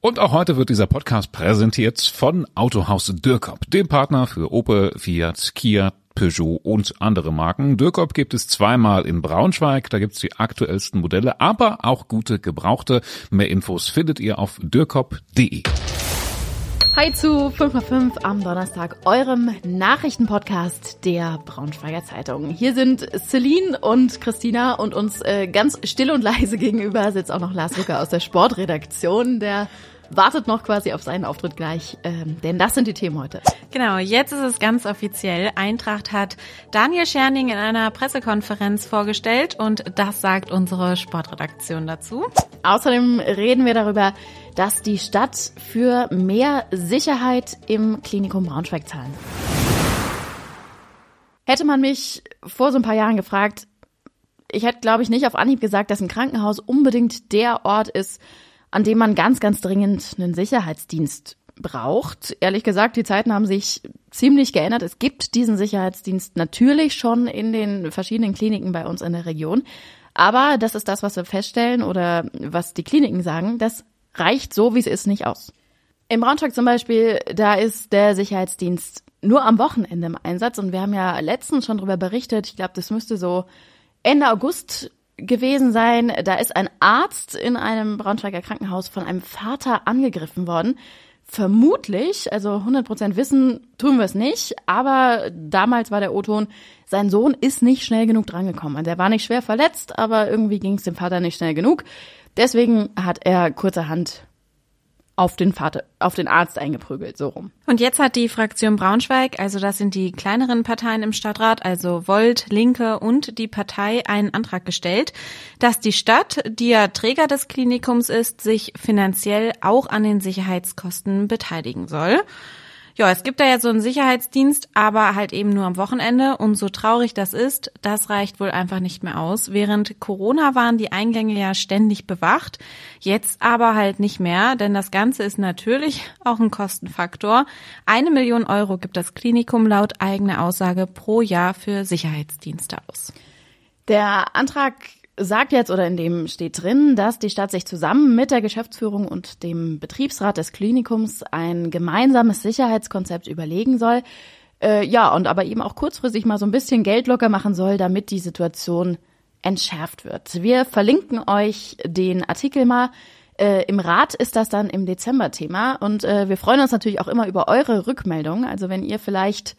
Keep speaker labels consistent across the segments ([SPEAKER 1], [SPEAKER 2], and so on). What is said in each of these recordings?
[SPEAKER 1] Und auch heute wird dieser Podcast präsentiert von Autohaus Dürkop, dem Partner für Opel, Fiat, Kia, Peugeot und andere Marken. Dürkop gibt es zweimal in Braunschweig, da gibt's die aktuellsten Modelle, aber auch gute Gebrauchte. Mehr Infos findet ihr auf dürkop.de.
[SPEAKER 2] Hi zu 5x5 am Donnerstag, eurem Nachrichtenpodcast der Braunschweiger Zeitung. Hier sind Celine und Christina und uns äh, ganz still und leise gegenüber sitzt auch noch Lars Rücker aus der Sportredaktion, der wartet noch quasi auf seinen Auftritt gleich, ähm, denn das sind die Themen heute.
[SPEAKER 3] Genau, jetzt ist es ganz offiziell. Eintracht hat Daniel Scherning in einer Pressekonferenz vorgestellt und das sagt unsere Sportredaktion dazu.
[SPEAKER 2] Außerdem reden wir darüber, dass die Stadt für mehr Sicherheit im Klinikum Braunschweig zahlen. Hätte man mich vor so ein paar Jahren gefragt, ich hätte, glaube ich, nicht auf Anhieb gesagt, dass ein Krankenhaus unbedingt der Ort ist, an dem man ganz, ganz dringend einen Sicherheitsdienst braucht. Ehrlich gesagt, die Zeiten haben sich ziemlich geändert. Es gibt diesen Sicherheitsdienst natürlich schon in den verschiedenen Kliniken bei uns in der Region. Aber das ist das, was wir feststellen oder was die Kliniken sagen. Das reicht so, wie es ist, nicht aus. Im Braunschweig zum Beispiel, da ist der Sicherheitsdienst nur am Wochenende im Einsatz und wir haben ja letztens schon darüber berichtet. Ich glaube, das müsste so Ende August gewesen sein. Da ist ein Arzt in einem Braunschweiger Krankenhaus von einem Vater angegriffen worden. Vermutlich, also 100% wissen tun wir es nicht, aber damals war der O-Ton, sein Sohn ist nicht schnell genug drangekommen. Der war nicht schwer verletzt, aber irgendwie ging es dem Vater nicht schnell genug. Deswegen hat er kurzerhand auf den Vater, auf den Arzt eingeprügelt, so rum.
[SPEAKER 3] Und jetzt hat die Fraktion Braunschweig, also das sind die kleineren Parteien im Stadtrat, also Volt, Linke und die Partei, einen Antrag gestellt, dass die Stadt, die ja Träger des Klinikums ist, sich finanziell auch an den Sicherheitskosten beteiligen soll. Ja, es gibt da ja so einen Sicherheitsdienst, aber halt eben nur am Wochenende. Und so traurig das ist, das reicht wohl einfach nicht mehr aus. Während Corona waren die Eingänge ja ständig bewacht, jetzt aber halt nicht mehr, denn das Ganze ist natürlich auch ein Kostenfaktor. Eine Million Euro gibt das Klinikum laut eigener Aussage pro Jahr für Sicherheitsdienste aus.
[SPEAKER 2] Der Antrag sagt jetzt oder in dem steht drin, dass die Stadt sich zusammen mit der Geschäftsführung und dem Betriebsrat des Klinikums ein gemeinsames Sicherheitskonzept überlegen soll. Äh, ja, und aber eben auch kurzfristig mal so ein bisschen Geld locker machen soll, damit die Situation entschärft wird. Wir verlinken euch den Artikel mal. Äh, Im Rat ist das dann im Dezember Thema und äh, wir freuen uns natürlich auch immer über eure Rückmeldungen. Also wenn ihr vielleicht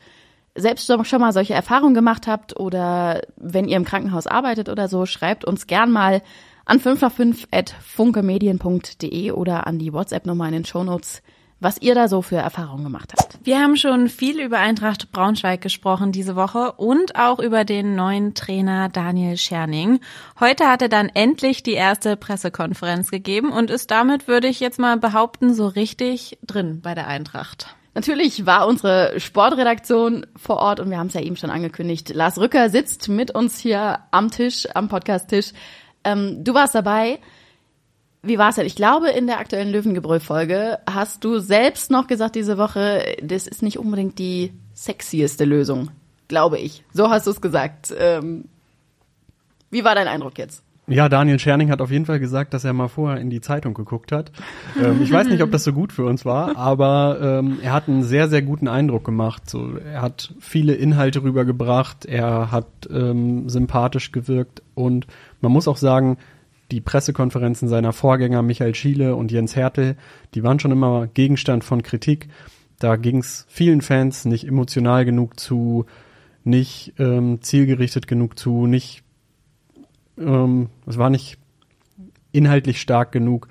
[SPEAKER 2] selbst schon mal solche Erfahrungen gemacht habt oder wenn ihr im Krankenhaus arbeitet oder so, schreibt uns gern mal an 5 nach 5 at funkemedien.de oder an die WhatsApp-Nummer in den Shownotes, was ihr da so für Erfahrungen gemacht habt.
[SPEAKER 3] Wir haben schon viel über Eintracht Braunschweig gesprochen diese Woche und auch über den neuen Trainer Daniel Scherning. Heute hat er dann endlich die erste Pressekonferenz gegeben und ist damit, würde ich jetzt mal behaupten, so richtig drin bei der Eintracht.
[SPEAKER 2] Natürlich war unsere Sportredaktion vor Ort und wir haben es ja eben schon angekündigt. Lars Rücker sitzt mit uns hier am Tisch, am Podcast-Tisch. Ähm, du warst dabei. Wie war es denn? Ich glaube, in der aktuellen Löwengebrüll-Folge hast du selbst noch gesagt diese Woche, das ist nicht unbedingt die sexieste Lösung. Glaube ich. So hast du es gesagt. Ähm, wie war dein Eindruck jetzt?
[SPEAKER 4] Ja, Daniel Scherning hat auf jeden Fall gesagt, dass er mal vorher in die Zeitung geguckt hat. Ähm, ich weiß nicht, ob das so gut für uns war, aber ähm, er hat einen sehr, sehr guten Eindruck gemacht. So, er hat viele Inhalte rübergebracht, er hat ähm, sympathisch gewirkt und man muss auch sagen, die Pressekonferenzen seiner Vorgänger Michael Schiele und Jens Hertel, die waren schon immer Gegenstand von Kritik. Da ging es vielen Fans nicht emotional genug zu, nicht ähm, zielgerichtet genug zu, nicht ähm, es war nicht inhaltlich stark genug.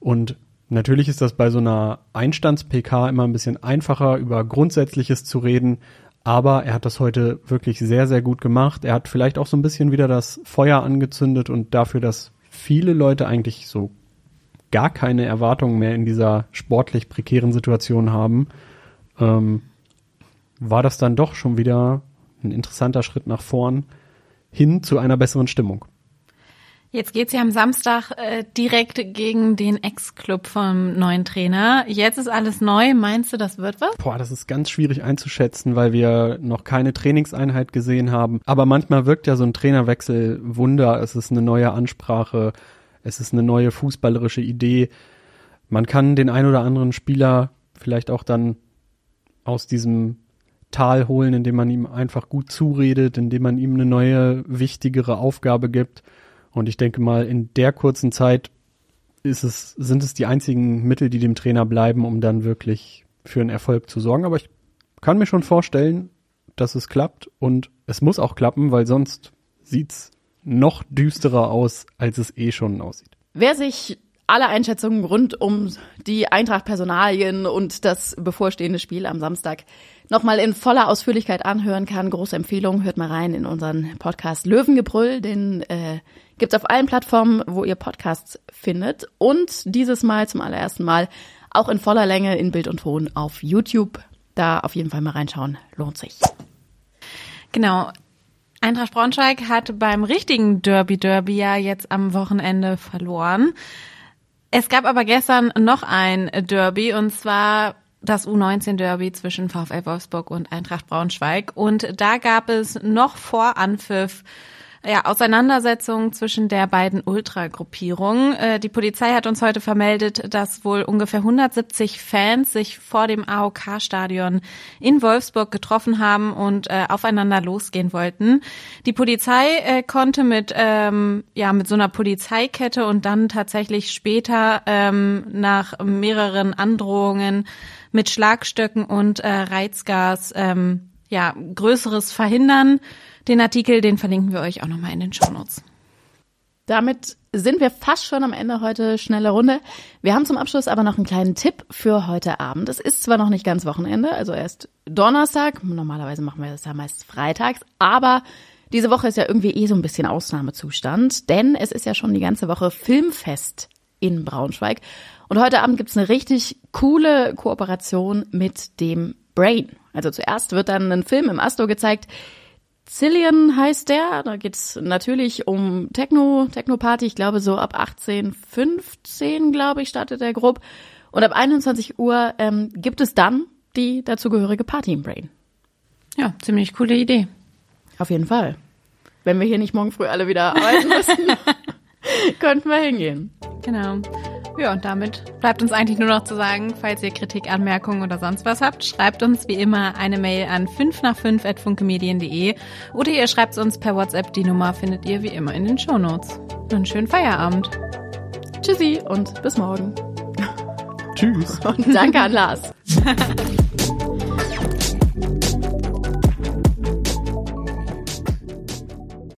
[SPEAKER 4] Und natürlich ist das bei so einer Einstands-PK immer ein bisschen einfacher, über Grundsätzliches zu reden. Aber er hat das heute wirklich sehr, sehr gut gemacht. Er hat vielleicht auch so ein bisschen wieder das Feuer angezündet und dafür, dass viele Leute eigentlich so gar keine Erwartungen mehr in dieser sportlich prekären Situation haben, ähm, war das dann doch schon wieder ein interessanter Schritt nach vorn hin zu einer besseren Stimmung.
[SPEAKER 3] Jetzt geht's ja am Samstag äh, direkt gegen den Ex-Club vom neuen Trainer. Jetzt ist alles neu. Meinst du, das wird was?
[SPEAKER 4] Boah, das ist ganz schwierig einzuschätzen, weil wir noch keine Trainingseinheit gesehen haben. Aber manchmal wirkt ja so ein Trainerwechsel Wunder. Es ist eine neue Ansprache. Es ist eine neue fußballerische Idee. man kann den ein oder anderen Spieler vielleicht auch dann aus diesem Tal holen, indem man ihm einfach gut zuredet, indem man ihm eine neue, wichtigere Aufgabe gibt. Und ich denke mal, in der kurzen Zeit ist es, sind es die einzigen Mittel, die dem Trainer bleiben, um dann wirklich für einen Erfolg zu sorgen. Aber ich kann mir schon vorstellen, dass es klappt und es muss auch klappen, weil sonst sieht's noch düsterer aus, als es eh schon aussieht.
[SPEAKER 2] Wer sich alle Einschätzungen rund um die Eintracht-Personalien und das bevorstehende Spiel am Samstag nochmal in voller Ausführlichkeit anhören kann, große Empfehlung, hört mal rein in unseren Podcast Löwengebrüll, den äh, gibt's auf allen Plattformen, wo ihr Podcasts findet und dieses Mal zum allerersten Mal auch in voller Länge in Bild und Ton auf YouTube. Da auf jeden Fall mal reinschauen, lohnt sich.
[SPEAKER 3] Genau. Eintracht Braunschweig hat beim richtigen Derby Derby ja jetzt am Wochenende verloren. Es gab aber gestern noch ein Derby und zwar das U19-Derby zwischen VfL Wolfsburg und Eintracht Braunschweig. Und da gab es noch vor Anpfiff ja, Auseinandersetzung zwischen der beiden Ultragruppierungen. Äh, die Polizei hat uns heute vermeldet, dass wohl ungefähr 170 Fans sich vor dem AOK-Stadion in Wolfsburg getroffen haben und äh, aufeinander losgehen wollten. Die Polizei äh, konnte mit ähm, ja mit so einer Polizeikette und dann tatsächlich später ähm, nach mehreren Androhungen mit Schlagstöcken und äh, Reizgas ähm, ja größeres verhindern. Den Artikel, den verlinken wir euch auch nochmal in den Show Notes.
[SPEAKER 2] Damit sind wir fast schon am Ende heute schnelle Runde. Wir haben zum Abschluss aber noch einen kleinen Tipp für heute Abend. Es ist zwar noch nicht ganz Wochenende, also erst Donnerstag. Normalerweise machen wir das ja meist freitags, aber diese Woche ist ja irgendwie eh so ein bisschen Ausnahmezustand, denn es ist ja schon die ganze Woche Filmfest in Braunschweig. Und heute Abend gibt's eine richtig coole Kooperation mit dem Brain. Also zuerst wird dann ein Film im Asto gezeigt, Zillion heißt der. Da geht's natürlich um Techno, Techno-Party. Ich glaube, so ab 18, 15, glaube ich, startet der grob. Und ab 21 Uhr ähm, gibt es dann die dazugehörige Party im Brain.
[SPEAKER 3] Ja, ziemlich coole Idee.
[SPEAKER 2] Auf jeden Fall. Wenn wir hier nicht morgen früh alle wieder arbeiten müssen, könnten wir hingehen.
[SPEAKER 3] Genau. Ja, und damit bleibt uns eigentlich nur noch zu sagen, falls ihr Kritik, Anmerkungen oder sonst was habt, schreibt uns wie immer eine Mail an 5 nach 5 at funkemedien.de oder ihr schreibt uns per WhatsApp. Die Nummer findet ihr wie immer in den Shownotes. Einen schönen Feierabend.
[SPEAKER 2] Tschüssi und bis morgen.
[SPEAKER 4] Tschüss.
[SPEAKER 2] Und danke an Lars.